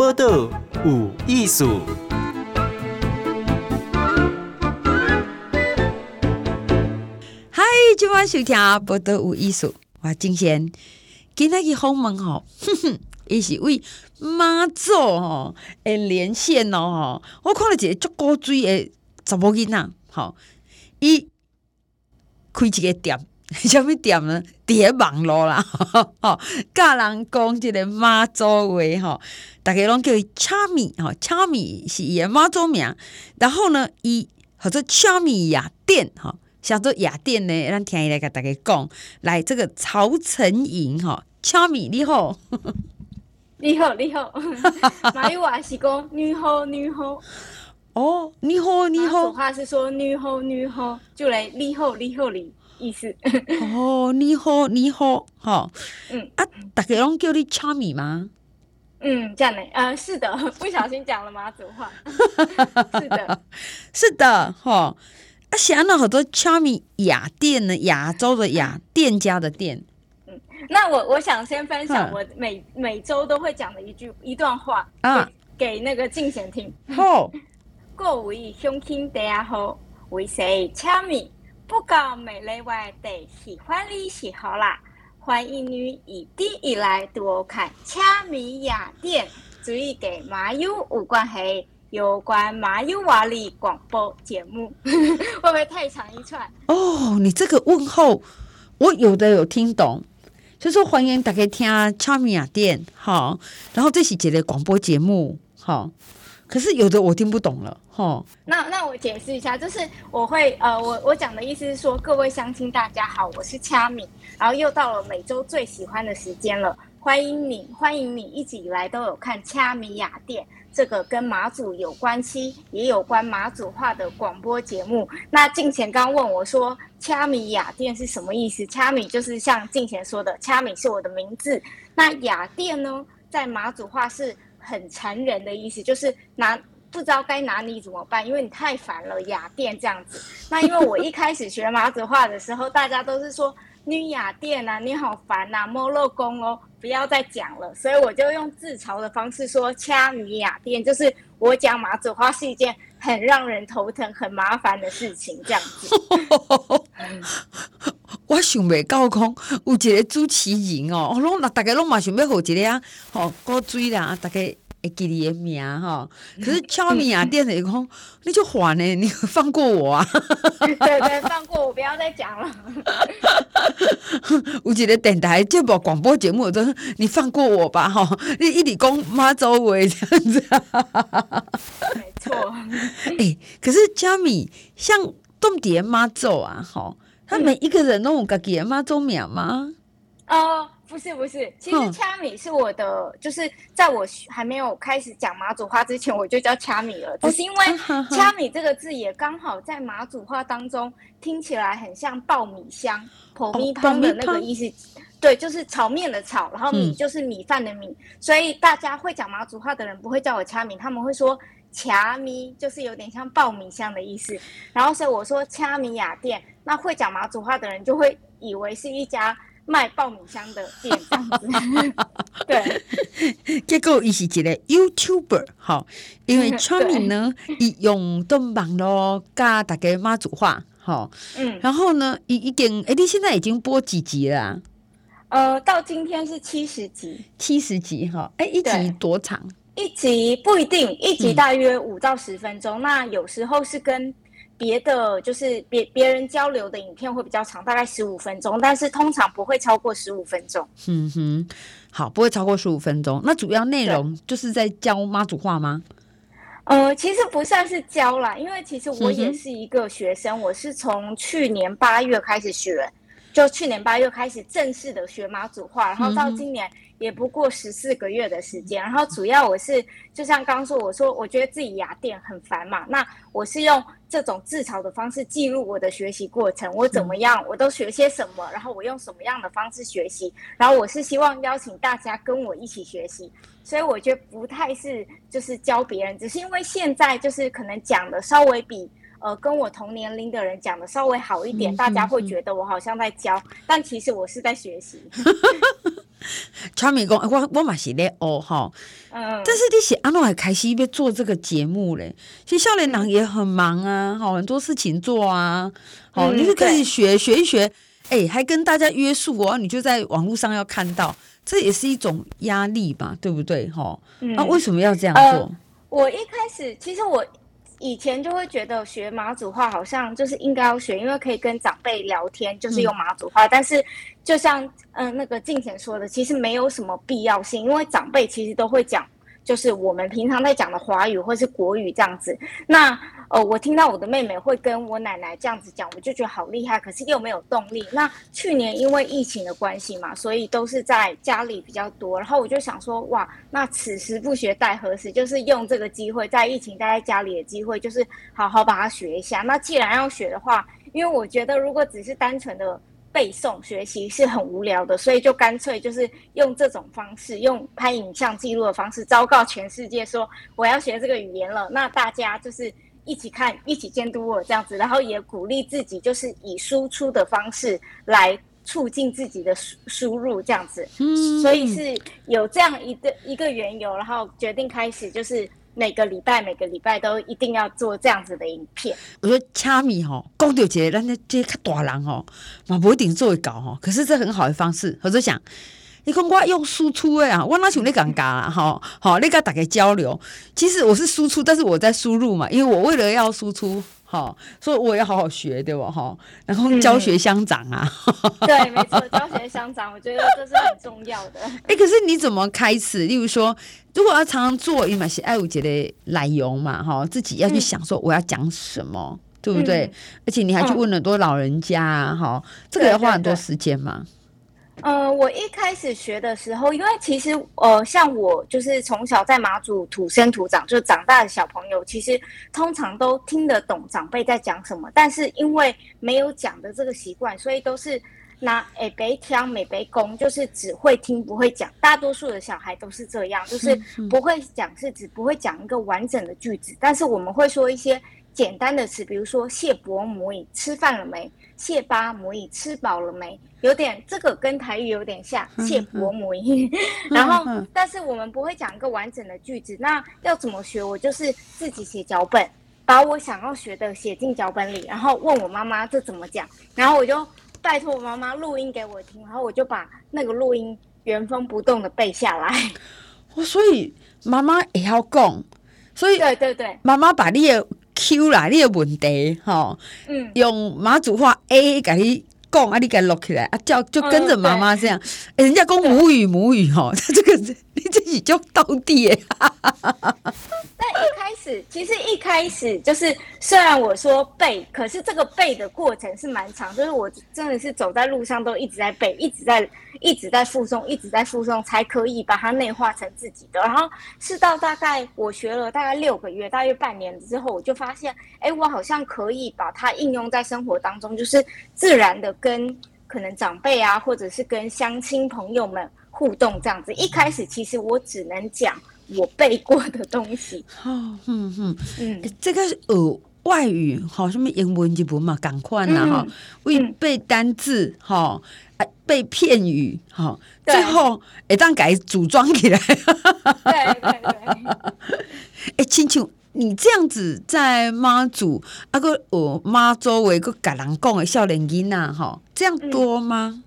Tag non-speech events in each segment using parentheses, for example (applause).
报道有艺术。嗨，今晚收听报道有艺术，我金贤今日去访问吼，哼哼，伊是为妈祖吼诶连线咯吼，我看了一个足古锥诶查某囡仔，吼，伊开一个店。(laughs) 什么店呢？伫网络啦，吼，教人讲即个妈祖话，吼，逐个拢叫伊恰米，吼，恰米是伊诶妈祖名。然后呢，伊或者恰米雅典，吼，叫做雅典呢，咱听伊来甲逐个讲，来这个曹承莹，吼，恰米你好，你好，你好，马友话是讲你好，你好，哦，你好，你好，说话是说你好，你好，就来你好，你好，你。意思。哦，你好，你好，哈，嗯。啊，大家拢叫你恰米吗？嗯，这样的，呃，是的，(laughs) 不小心讲了妈祖话，(laughs) 是的，是的，哈，啊，想到好多恰米雅店呢，亚洲的雅店家的店，嗯，那我我想先分享我每每周都会讲的一句一段话啊，给那个静贤听，好，(laughs) 各位乡亲大家好，我是恰米。不讲美丽外地喜欢你喜好啦，欢迎你一定一来多看恰米雅店，注意给马友有关系有关马友瓦里广播节目，(laughs) 会不会太长一串？哦，你这个问候我有的有听懂，就说欢迎大家听恰米雅典，好，然后这是一个广播节目，好。可是有的我听不懂了，吼。那那我解释一下，就是我会呃，我我讲的意思是说，各位乡亲大家好，我是恰米，然后又到了每周最喜欢的时间了，欢迎你，欢迎你一直以来都有看恰米雅店这个跟马祖有关系，也有关马祖话的广播节目。那静贤刚问我说，恰米雅店是什么意思？恰米就是像静贤说的，恰米是我的名字。那雅店呢，在马祖话是。很残忍的意思，就是拿不知道该拿你怎么办，因为你太烦了，雅典这样子。那因为我一开始学马祖话的时候，大家都是说女雅典啊，你好烦呐、啊，莫洛公哦，不要再讲了。所以我就用自嘲的方式说，掐女雅典，就是我讲马祖话是一件很让人头疼、很麻烦的事情，这样子。(laughs) 我想袂到讲有一个主持人哦，拢那大家拢嘛想要互一个啊，吼古锥啦，大家会记你的名吼。可是恰米雅典的讲，(laughs) 你就烦呢，你放过我啊！对对，放过我，不要再讲了。(laughs) 有一个电台节目广播节目，都你放过我吧，吼，你一直讲妈祖话这样子。没错。(laughs) 哎、欸，可是恰米像当地的妈祖啊，吼。他每一个人都有自己的妈祖名吗？哦，不是不是，其实掐米是我的，嗯、就是在我还没有开始讲马祖话之前，我就叫掐米了。只是因为掐米这个字也刚好在马祖话当中听起来很像爆米香、泡米汤的那个意思。哦、对，就是炒面的炒，然后米就是米饭的米，嗯、所以大家会讲马祖话的人不会叫我掐米，他们会说。恰米就是有点像爆米香的意思，然后所以我说恰米雅店，那会讲马祖话的人就会以为是一家卖爆米香的店这样子。对，(laughs) 结果伊是一个 YouTuber，哈，因为 (laughs) 恰米呢，(laughs) 伊用动网络教大家马祖话，好，嗯，然后呢，已已经，哎，你现在已经播几集了啊？呃，到今天是七十集，七十集哈，哎，一集多长？一集不一定，一集大约五到十分钟。嗯、那有时候是跟别的，就是别别人交流的影片会比较长，大概十五分钟，但是通常不会超过十五分钟。嗯哼，好，不会超过十五分钟。那主要内容就是在教妈祖话吗？呃，其实不算是教啦，因为其实我也是一个学生，嗯、我是从去年八月开始学，就去年八月开始正式的学马祖话，然后到今年。也不过十四个月的时间，然后主要我是就像刚刚说，我说我觉得自己雅典很烦嘛，那我是用这种自嘲的方式记录我的学习过程，我怎么样，我都学些什么，然后我用什么样的方式学习，然后我是希望邀请大家跟我一起学习，所以我觉得不太是就是教别人，只是因为现在就是可能讲的稍微比呃跟我同年龄的人讲的稍微好一点，大家会觉得我好像在教，但其实我是在学习。(laughs) 超米讲，我我嘛是咧哦哈，嗯，但是你是安怎还开始要做这个节目嘞？其实少年郎也很忙啊，好很多事情做啊，好、嗯，你就可以学学一学，哎、欸，还跟大家约束哦，你就在网络上要看到，这也是一种压力吧，对不对？哈，那、为什么要这样做？呃、我一开始其实我。以前就会觉得学马祖话好像就是应该要学，因为可以跟长辈聊天，就是用马祖话。嗯、但是就像嗯、呃、那个静贤说的，其实没有什么必要性，因为长辈其实都会讲。就是我们平常在讲的华语或是国语这样子，那呃，我听到我的妹妹会跟我奶奶这样子讲，我就觉得好厉害，可是又没有动力。那去年因为疫情的关系嘛，所以都是在家里比较多，然后我就想说，哇，那此时不学待何时？就是用这个机会，在疫情待在家里的机会，就是好好把它学一下。那既然要学的话，因为我觉得如果只是单纯的。背诵学习是很无聊的，所以就干脆就是用这种方式，用拍影像记录的方式，昭告全世界说我要学这个语言了。那大家就是一起看，一起监督我这样子，然后也鼓励自己，就是以输出的方式来促进自己的输输入这样子。嗯，所以是有这样一个一个缘由，然后决定开始就是。每个礼拜每个礼拜都一定要做这样子的影片。我觉得掐米吼，讲到这个，咱这些较大人吼，嘛不一定做会搞吼。可是这很好的方式，我就想，你看我用输出诶啊，我哪像你尴尬啦哈，好，你跟大家交流。其实我是输出，但是我在输入嘛，因为我为了要输出。好，所以我要好好学，对吧？哈，然后教学相长啊。嗯、对，没错，教学相长，我觉得这是很重要的。哎、欸，可是你怎么开始？例如说，如果要常常做，因为是爱五节的奶油嘛，哈，自己要去想说我要讲什么，嗯、对不对？而且你还去问很多老人家、啊，哈、嗯，这个要花很多时间嘛。呃，我一开始学的时候，因为其实呃，像我就是从小在马祖土生土长，就长大的小朋友，其实通常都听得懂长辈在讲什么，但是因为没有讲的这个习惯，所以都是拿诶北听美北公，就是只会听不会讲。大多数的小孩都是这样，就是不会讲，是指不会讲一个完整的句子，但是我们会说一些简单的词，比如说谢伯母你吃饭了没？谢巴母已吃饱了没？有点这个跟台语有点像，谢伯母已。然后，但是我们不会讲一个完整的句子。那要怎么学？我就是自己写脚本，把我想要学的写进脚本里，然后问我妈妈这怎么讲，然后我就拜托我妈妈录音给我听，然后我就把那个录音原封不动的背下来。(laughs) 哦，所以妈妈也要讲，所以对对对，妈妈把你的。Q 啦，你的问题哈，嗯，用马祖话 A 给你讲啊，你给录起来啊，叫就跟着妈妈这样，欸、人家讲母语母语哈，(laughs) 这个你自己就到底耶。一开始，其实一开始就是，虽然我说背，可是这个背的过程是蛮长，就是我真的是走在路上都一直在背，一直在一直在复诵，一直在复诵，才可以把它内化成自己的。然后是到大概我学了大概六个月，大约半年之后，我就发现，哎，我好像可以把它应用在生活当中，就是自然的跟可能长辈啊，或者是跟乡亲朋友们互动这样子。一开始其实我只能讲。我背过的东西，(laughs) 哦，嗯嗯。嗯，这个呃外语，好，什么英文日文嘛，赶快呐哈，为背单字，哈，背片语，哈，最后一旦改组装起来，对对对，(laughs) 哎，亲像你这样子在妈祖啊个我妈周围个甲人讲的少年囡呐，哈，这样多吗？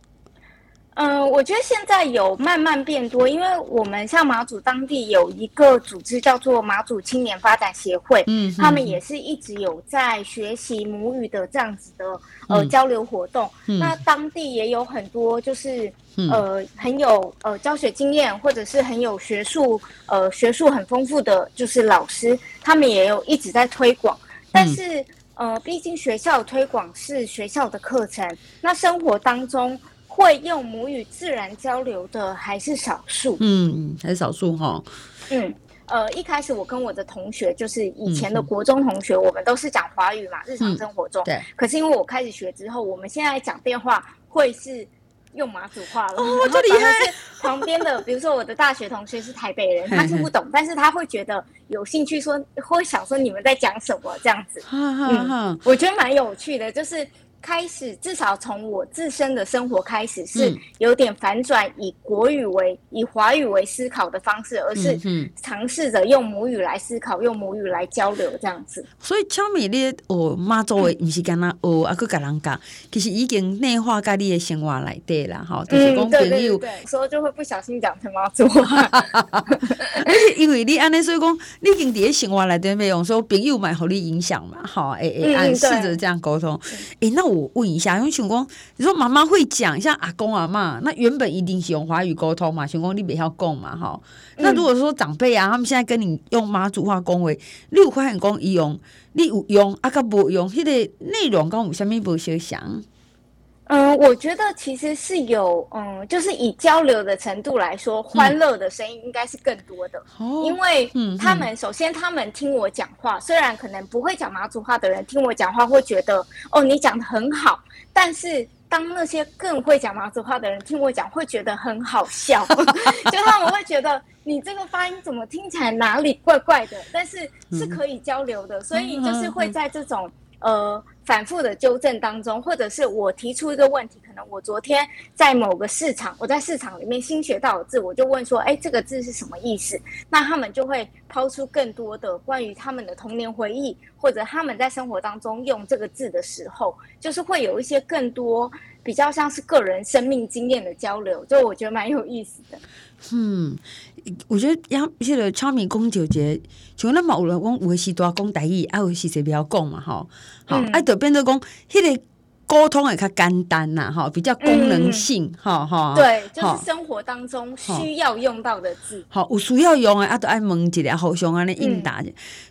嗯嗯，我觉得现在有慢慢变多，因为我们像马祖当地有一个组织叫做马祖青年发展协会，嗯，他们也是一直有在学习母语的这样子的呃交流活动。嗯，那当地也有很多就是呃很有呃教学经验或者是很有学术呃学术很丰富的就是老师，他们也有一直在推广。但是呃，毕竟学校推广是学校的课程，那生活当中。会用母语自然交流的还是少数，嗯，还是少数哈。嗯，呃，一开始我跟我的同学，就是以前的国中同学，嗯、我们都是讲华语嘛，日常生活中。嗯、对。可是因为我开始学之后，我们现在讲电话会是用马祖话了。哦，这厉害！旁边的，比如说我的大学同学是台北人，(laughs) 他听不懂，但是他会觉得有兴趣说，说会想说你们在讲什么这样子。嗯，我觉得蛮有趣的，就是。开始，至少从我自身的生活开始，是有点反转，以国语为、以华语为思考的方式，而是尝试着用母语来思考，用母语来交流这样子。所以，巧米你哦，妈作为不是跟他哦，啊，去跟人讲，其实已经内化在你的生活来对啦，哈，就是讲朋友，对，所以就会不小心讲成妈祖话。而 (laughs) 且因为你安尼，所以讲你已经伫生活来对没用，所以朋友蛮好你影响嘛，哈，诶诶，按试着这样沟通，诶，那我。我问一下，因为想讲，你说妈妈会讲，像阿公阿妈，那原本一定是用华语沟通嘛，想讲你不要讲嘛，哈。那如果说长辈啊，他们现在跟你用妈祖话讲话，你有发现讲伊用，你有用啊，个无用，迄个内容跟有啥物不相像？嗯，我觉得其实是有，嗯，就是以交流的程度来说，欢乐的声音应该是更多的，嗯、因为他们、嗯嗯、首先他们听我讲话，虽然可能不会讲马祖话的人听我讲话会觉得，哦，你讲的很好，但是当那些更会讲马祖话的人听我讲，会觉得很好笑，(laughs) 就他们会觉得你这个发音怎么听起来哪里怪怪的，但是是可以交流的，所以就是会在这种。呃，反复的纠正当中，或者是我提出一个问题，可能我昨天在某个市场，我在市场里面新学到的字，我就问说，哎，这个字是什么意思？那他们就会抛出更多的关于他们的童年回忆，或者他们在生活当中用这个字的时候，就是会有一些更多比较像是个人生命经验的交流，就我觉得蛮有意思的。嗯，我觉得像这个超米公九节，像那么有人讲有时多讲台语，啊有时谁不要讲嘛，哈，好，啊就变成讲，迄个沟通也较简单呐，哈，比较功能性，哈哈，对，就是生活当中需要用到的字，好，有需要用的啊，都爱问一下，互相安尼应答。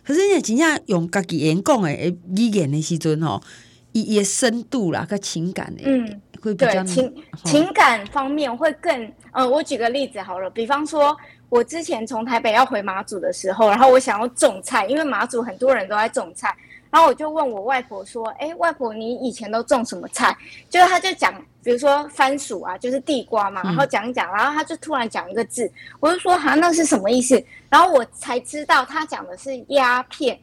可是你真正用家己言讲的语言的时阵，吼，伊伊深度啦，个情感诶，嗯。会比较情情感方面会更，呃，我举个例子好了，比方说，我之前从台北要回马祖的时候，然后我想要种菜，因为马祖很多人都在种菜，然后我就问我外婆说，哎，外婆，你以前都种什么菜？就是他就讲，比如说番薯啊，就是地瓜嘛，然后讲一讲，然后他就突然讲一个字，我就说，哈，那是什么意思？然后我才知道他讲的是鸦片。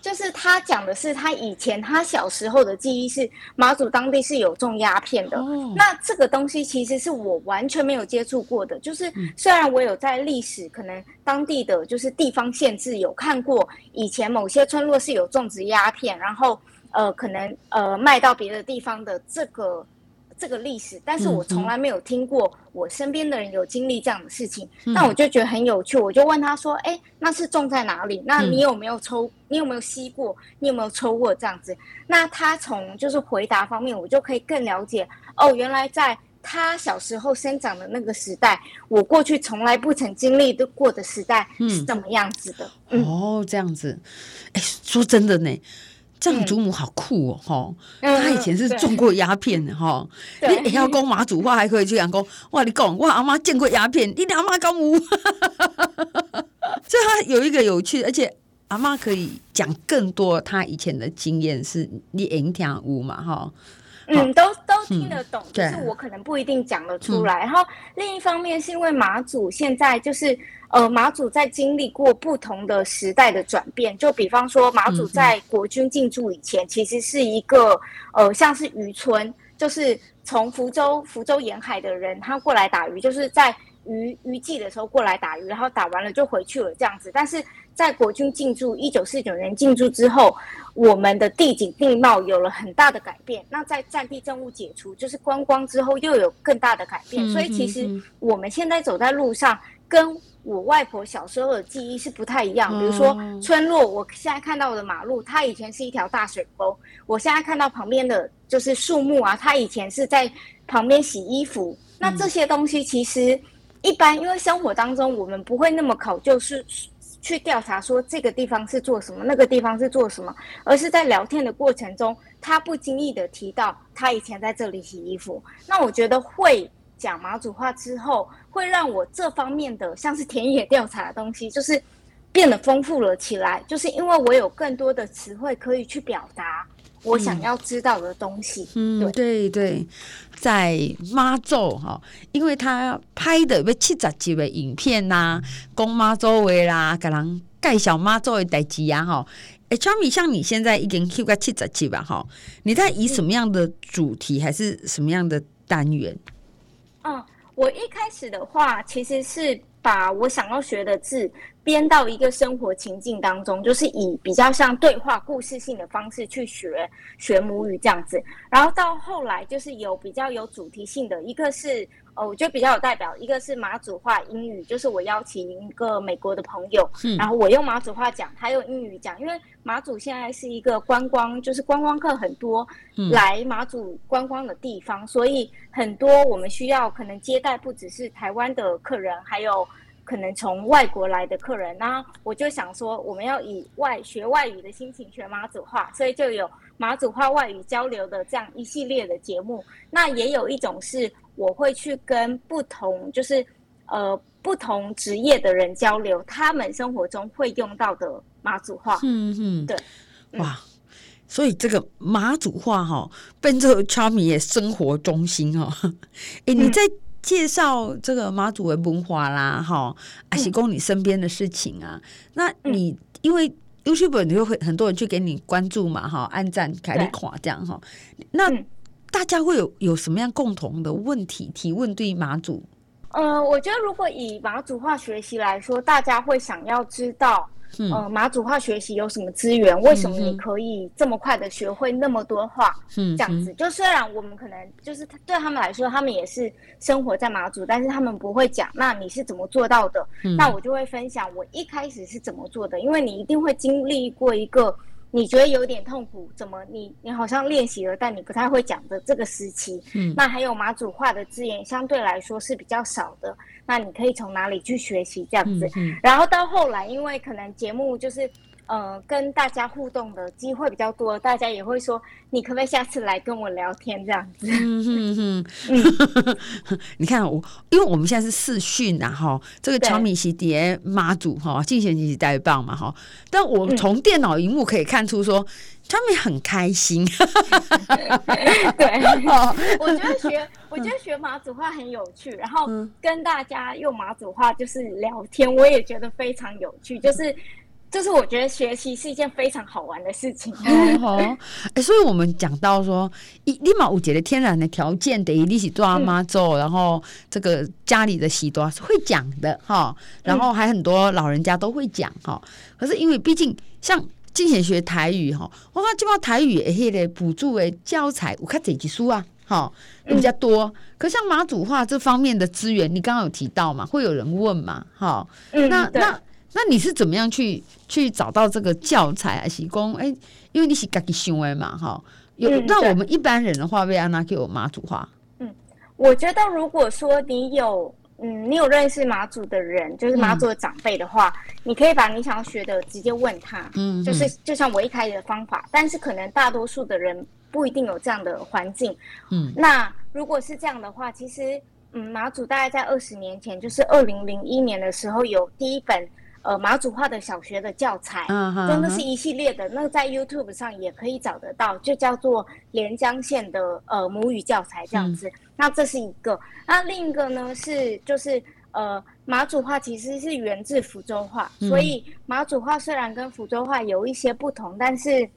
就是他讲的是他以前他小时候的记忆是马祖当地是有种鸦片的，那这个东西其实是我完全没有接触过的。就是虽然我有在历史可能当地的就是地方县志有看过，以前某些村落是有种植鸦片，然后呃可能呃卖到别的地方的这个。这个历史，但是我从来没有听过我身边的人有经历这样的事情，嗯、那我就觉得很有趣，我就问他说：“哎，那是种在哪里？那你有没有抽？你有没有吸过？你有没有抽过这样子？”那他从就是回答方面，我就可以更了解哦，原来在他小时候生长的那个时代，我过去从来不曾经历的过的时代是怎么样子的。嗯嗯、哦，这样子，哎，说真的呢。这样祖母好酷哦，哈、嗯！他以前是种过鸦片的哈。你也要讲马祖话，还可以去讲讲。哇，你讲，我阿妈见过鸦片，你阿妈讲无。(laughs) 所以他有一个有趣，而且阿妈可以讲更多他以前的经验，是你影响无嘛，哈。嗯，都都听得懂，就、嗯、是我可能不一定讲得出来。然后另一方面是因为马祖现在就是。呃，马祖在经历过不同的时代的转变，就比方说，马祖在国军进驻以前，其实是一个呃，像是渔村，就是从福州福州沿海的人，他过来打鱼，就是在渔渔季的时候过来打鱼，然后打完了就回去了这样子。但是在国军进驻一九四九年进驻之后，我们的地景地貌有了很大的改变。那在战地政务解除，就是观光之后，又有更大的改变。所以其实我们现在走在路上，跟我外婆小时候的记忆是不太一样，比如说村落，我现在看到的马路，它以前是一条大水沟；我现在看到旁边的就是树木啊，它以前是在旁边洗衣服。那这些东西其实一般，因为生活当中我们不会那么考究，是去调查说这个地方是做什么，那个地方是做什么，而是在聊天的过程中，他不经意的提到他以前在这里洗衣服。那我觉得会。讲马祖话之后，会让我这方面的像是田野调查的东西，就是变得丰富了起来。就是因为我有更多的词汇可以去表达我想要知道的东西。嗯，对对对，在妈祖哈，因为他拍的要七十集的影片呐、啊，讲妈祖话啦，给人介绍妈祖的代志啊，哈。哎，Charmy，像你现在已经 Q 个七十七吧？哈，你在以什么样的主题，还是什么样的单元？嗯，我一开始的话，其实是把我想要学的字编到一个生活情境当中，就是以比较像对话、故事性的方式去学学母语这样子。然后到后来，就是有比较有主题性的，一个是。哦，我觉得比较有代表，一个是马祖话英语，就是我邀请一个美国的朋友，嗯、然后我用马祖话讲，他用英语讲，因为马祖现在是一个观光，就是观光客很多来马祖观光的地方，嗯、所以很多我们需要可能接待不只是台湾的客人，还有可能从外国来的客人，那我就想说，我们要以外学外语的心情学马祖话，所以就有马祖话外语交流的这样一系列的节目，那也有一种是。我会去跟不同，就是呃不同职业的人交流，他们生活中会用到的马祖话。嗯嗯，对，哇，所以这个马祖话哈，变成 Charmy 的生活中心哈。(laughs) 哎，你在介绍这个马祖的文化啦，哈，还是讲你身边的事情啊？那你因为 YouTube 你就会很多人去给你关注嘛，哈，按赞、开你夸这样哈，那。大家会有有什么样共同的问题提问对马祖？呃，我觉得如果以马祖话学习来说，大家会想要知道，嗯、呃，马祖话学习有什么资源？嗯、为什么你可以这么快的学会那么多话？嗯，这样子，就虽然我们可能就是对他们来说，他们也是生活在马祖，但是他们不会讲。那你是怎么做到的？嗯、那我就会分享我一开始是怎么做的，因为你一定会经历过一个。你觉得有点痛苦？怎么你你好像练习了，但你不太会讲的这个时期？嗯，那还有马祖话的字眼相对来说是比较少的，那你可以从哪里去学习这样子？嗯，嗯，然后到后来，因为可能节目就是。呃，跟大家互动的机会比较多，大家也会说，你可不可以下次来跟我聊天这样子？嗯嗯 (laughs) 嗯，你看我，因为我们现在是视讯啊，哈，这个 Charmy 是叠妈祖哈，进贤你是代棒嘛哈，但我从电脑荧幕可以看出说，Charmy 很开心。(laughs) 对，我觉得学，我觉得学马祖话很有趣，然后跟大家用马祖话就是聊天，我也觉得非常有趣，就是。就是我觉得学习是一件非常好玩的事情。好，(laughs) 哎，所以我们讲到说，一立马五节的天然的条件等于你是做阿妈做，然后这个家里的喜多是会讲的哈，然后还很多老人家都会讲哈。可是因为毕竟像进前学台语哈，我看这帮台语诶，迄个补助的教材我看这几书啊，哈比较多。可像马祖话这方面的资源，你刚刚有提到嘛，会有人问嘛，哈，那那。那你是怎么样去去找到这个教材啊？是讲哎，因为你是自己想的嘛，哈。有那、嗯、我们一般人的话，为安娜给我妈祖话。嗯，我觉得如果说你有嗯，你有认识马祖的人，就是马祖的长辈的话，嗯、你可以把你想要学的直接问他。嗯，就是就像我一开始的方法，但是可能大多数的人不一定有这样的环境。嗯，那如果是这样的话，其实嗯，马祖大概在二十年前，就是二零零一年的时候，有第一本。呃，马祖话的小学的教材，嗯哼，真的是一系列的。那在 YouTube 上也可以找得到，就叫做连江县的呃母语教材这样子。嗯、那这是一个，那另一个呢是就是呃马祖话其实是源自福州话，嗯、所以马祖话虽然跟福州话有一些不同，但是。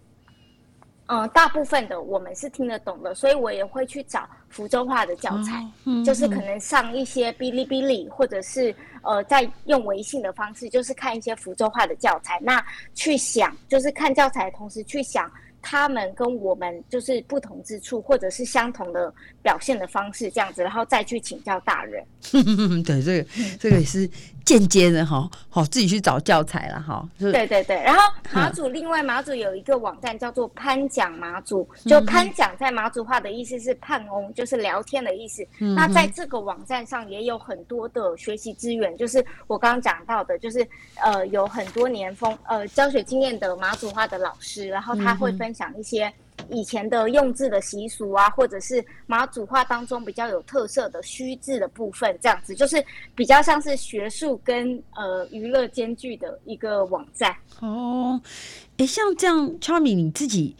嗯，大部分的我们是听得懂的，所以我也会去找福州话的教材，就是可能上一些哔哩哔哩，或者是呃，在用微信的方式，就是看一些福州话的教材。那去想，就是看教材的同时去想。他们跟我们就是不同之处，或者是相同的表现的方式，这样子，然后再去请教大人。(laughs) 对，这个这个也是间接的哈，好自己去找教材了哈。对对对，然后马祖另外马祖有一个网站叫做潘讲马祖，就潘讲在马祖话的意思是盼翁，就是聊天的意思。那在这个网站上也有很多的学习资源，就是我刚刚讲到的，就是呃有很多年丰呃教学经验的马祖话的老师，然后他会分。享一些以前的用字的习俗啊，或者是马祖话当中比较有特色的虚字的部分，这样子就是比较像是学术跟呃娱乐兼具的一个网站。哦，哎，像这样，Charmy 你自己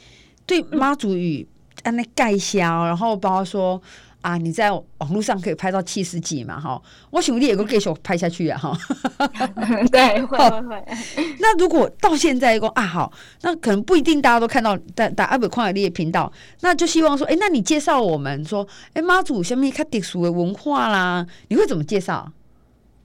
对 (laughs) 妈祖语按那盖销，然后包括说啊，你在网络上可以拍到七十几嘛，哈，我想你也够继续拍下去啊，哈。(laughs) 对，(laughs) 会会会。那如果到现在一个啊，好，那可能不一定大家都看到，但但阿伯矿海丽的频道，那就希望说，哎、欸，那你介绍我们说，哎、欸，妈祖下面看特殊的文化啦，你会怎么介绍？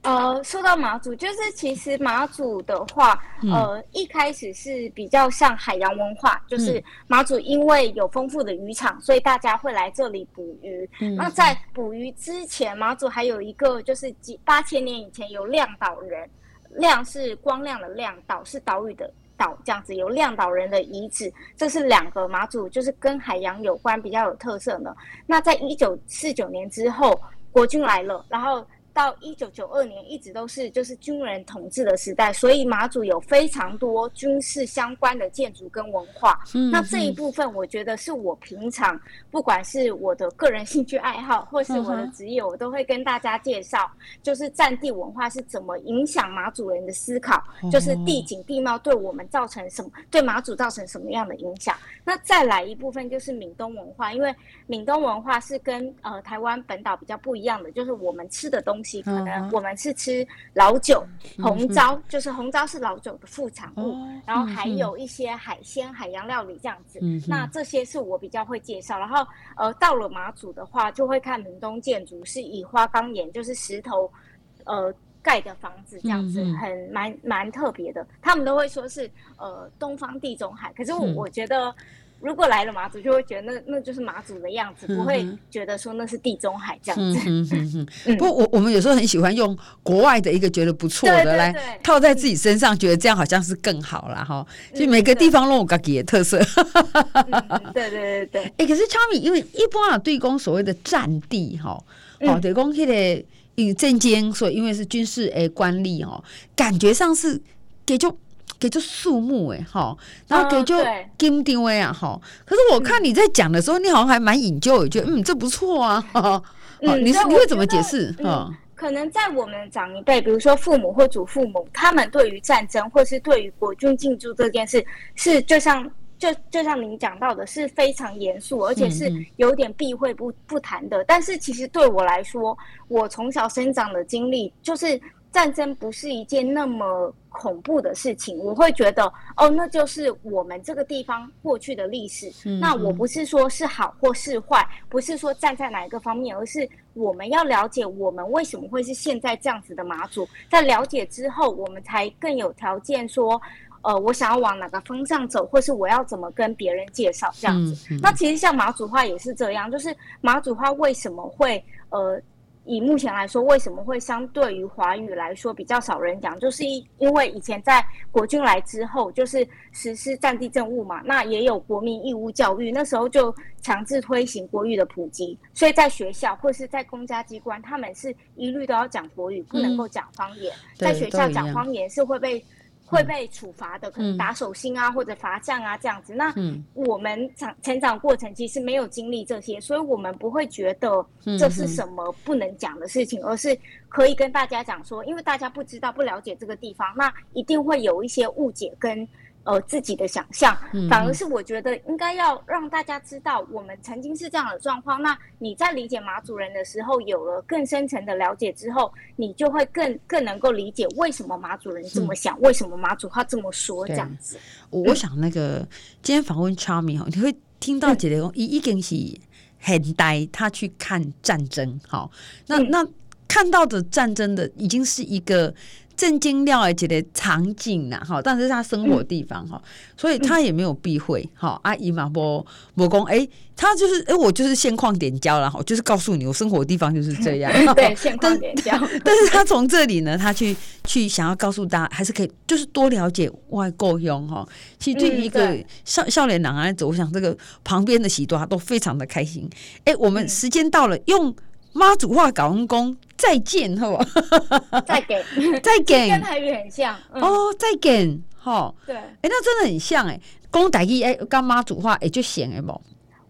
呃，说到马祖，就是其实马祖的话，嗯、呃，一开始是比较像海洋文化，就是马祖因为有丰富的渔场，所以大家会来这里捕鱼。嗯、那在捕鱼之前，马祖还有一个就是几八千年以前有亮岛人，亮是光亮的亮，岛是岛屿的岛，这样子有亮岛人的遗址，这是两个马祖，就是跟海洋有关比较有特色呢。那在一九四九年之后，国军来了，然后。到一九九二年，一直都是就是军人统治的时代，所以马祖有非常多军事相关的建筑跟文化。嗯，那这一部分，我觉得是我平常不管是我的个人兴趣爱好，或是我的职业，我都会跟大家介绍，就是战地文化是怎么影响马祖人的思考，就是地景地貌对我们造成什么，对马祖造成什么样的影响。那再来一部分就是闽东文化，因为闽东文化是跟呃台湾本岛比较不一样的，就是我们吃的东西。可能我们是吃老酒、红糟，就是红糟是老酒的副产物，然后还有一些海鲜、海洋料理这样子。那这些是我比较会介绍。然后呃，到了马祖的话，就会看闽东建筑是以花岗岩，就是石头呃盖的房子，这样子很蛮蛮特别的。他们都会说是呃东方地中海，可是我我觉得。如果来了马祖，就会觉得那那就是马祖的样子，不会觉得说那是地中海这样子。嗯嗯 (laughs) 嗯。不过我我们有时候很喜欢用国外的一个觉得不错的来套在自己身上，觉得这样好像是更好了哈。就、嗯、每个地方都有自己的特色。嗯、对对对对。哎、欸，(laughs) 可是 Charmy，因为一般啊，对公所谓的战地哈，哦，对公迄个因为政经，所以因为是军事诶官吏哦，感觉上是给就。给就树木哎哈，然后给就金定位啊哈。可是我看你在讲的时候，你好像还蛮引咎，也觉得嗯这不错啊。(laughs) 哈，你是你会怎么解释？哈，可能在我们长一辈，比如说父母或祖父母，他们对于战争或是对于国军进驻这件事，是就像就就像您讲到的，是非常严肃，而且是有点避讳不不谈的。但是其实对我来说，我从小生长的经历就是。战争不是一件那么恐怖的事情，我会觉得哦，那就是我们这个地方过去的历史。嗯、那我不是说是好或是坏，不是说站在哪一个方面，而是我们要了解我们为什么会是现在这样子的马祖。在了解之后，我们才更有条件说，呃，我想要往哪个方向走，或是我要怎么跟别人介绍这样子。那其实像马祖话也是这样，就是马祖话为什么会呃。以目前来说，为什么会相对于华语来说比较少人讲？就是因因为以前在国军来之后，就是实施战地政务嘛，那也有国民义务教育，那时候就强制推行国语的普及，所以在学校或是在公家机关，他们是一律都要讲国语，不能够讲方言。嗯、在学校讲方言是会被。会被处罚的，可能打手心啊，嗯、或者罚站啊，这样子。那我们长成长过程其实没有经历这些，所以我们不会觉得这是什么不能讲的事情，而是可以跟大家讲说，因为大家不知道、不了解这个地方，那一定会有一些误解跟。呃，自己的想象，反而是我觉得应该要让大家知道，我们曾经是这样的状况。那你在理解马祖人的时候，有了更深层的了解之后，你就会更更能够理解为什么马祖人这么想，嗯、为什么马祖他这么说这样子。我想那个今天访问 Charmy 哈，你会听到姐姐讲，一一定是很呆，他去看战争，好，那那看到的战争的已经是一个。震惊料而且的场景呐，哈，但是他生活地方哈，所以他也没有避讳哈。阿姨嘛，不不公，哎，他就是哎，我就是现况点交了哈，就是告诉你我生活的地方就是这样。(laughs) 对，(laughs) 现况点交。(laughs) 但是他从这里呢，他去去想要告诉大家，还是可以，就是多了解外国用哈。其实对于一个少少年郎啊，走，我想这个旁边的许多他都非常的开心。哎，我们时间到了，用妈祖话搞完工。再见，好不好？(laughs) 再给，(laughs) 再给，跟台语很像、嗯、哦。再给，哈，对，哎、欸，那真的很像哎。公台语哎，跟妈祖话哎，就显哎不？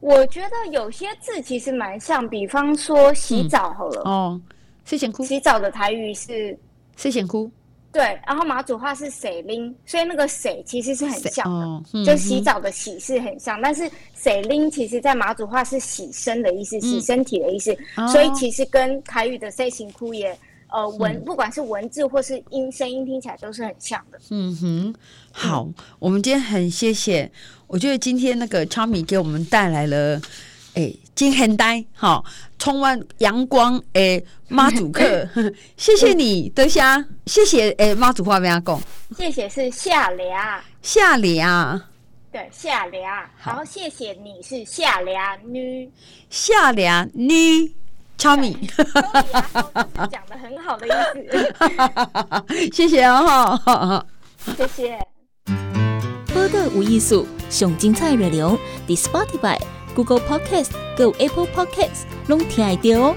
我觉得有些字其实蛮像，比方说洗澡好了、嗯、哦，洗前哭。洗澡的台语是洗前哭。对，然后马祖话是水拎，所以那个水其实是很像的，哦嗯、就洗澡的洗是很像，嗯、但是水拎其实在马祖话是洗身的意思，嗯、洗身体的意思，哦、所以其实跟台语的洗身躯也呃文，嗯、不管是文字或是音声音听起来都是很像的。嗯哼，好，嗯、我们今天很谢谢，我觉得今天那个 Charmy 给我们带来了。哎，真现代，好，充满阳光诶，(laughs) 妈祖课，(laughs) 谢谢你，德霞，谢谢诶，妈祖话没讲，谢谢是夏凉，夏凉，对，夏凉，然后谢谢你是夏凉女，夏凉女，Charmy，(laughs) 讲的很好的意思，谢谢哦哈，谢谢，播的无艺术，上精彩内容，The Spotify。Google Podcast、Go Apple Podcasts，拢听得到哦。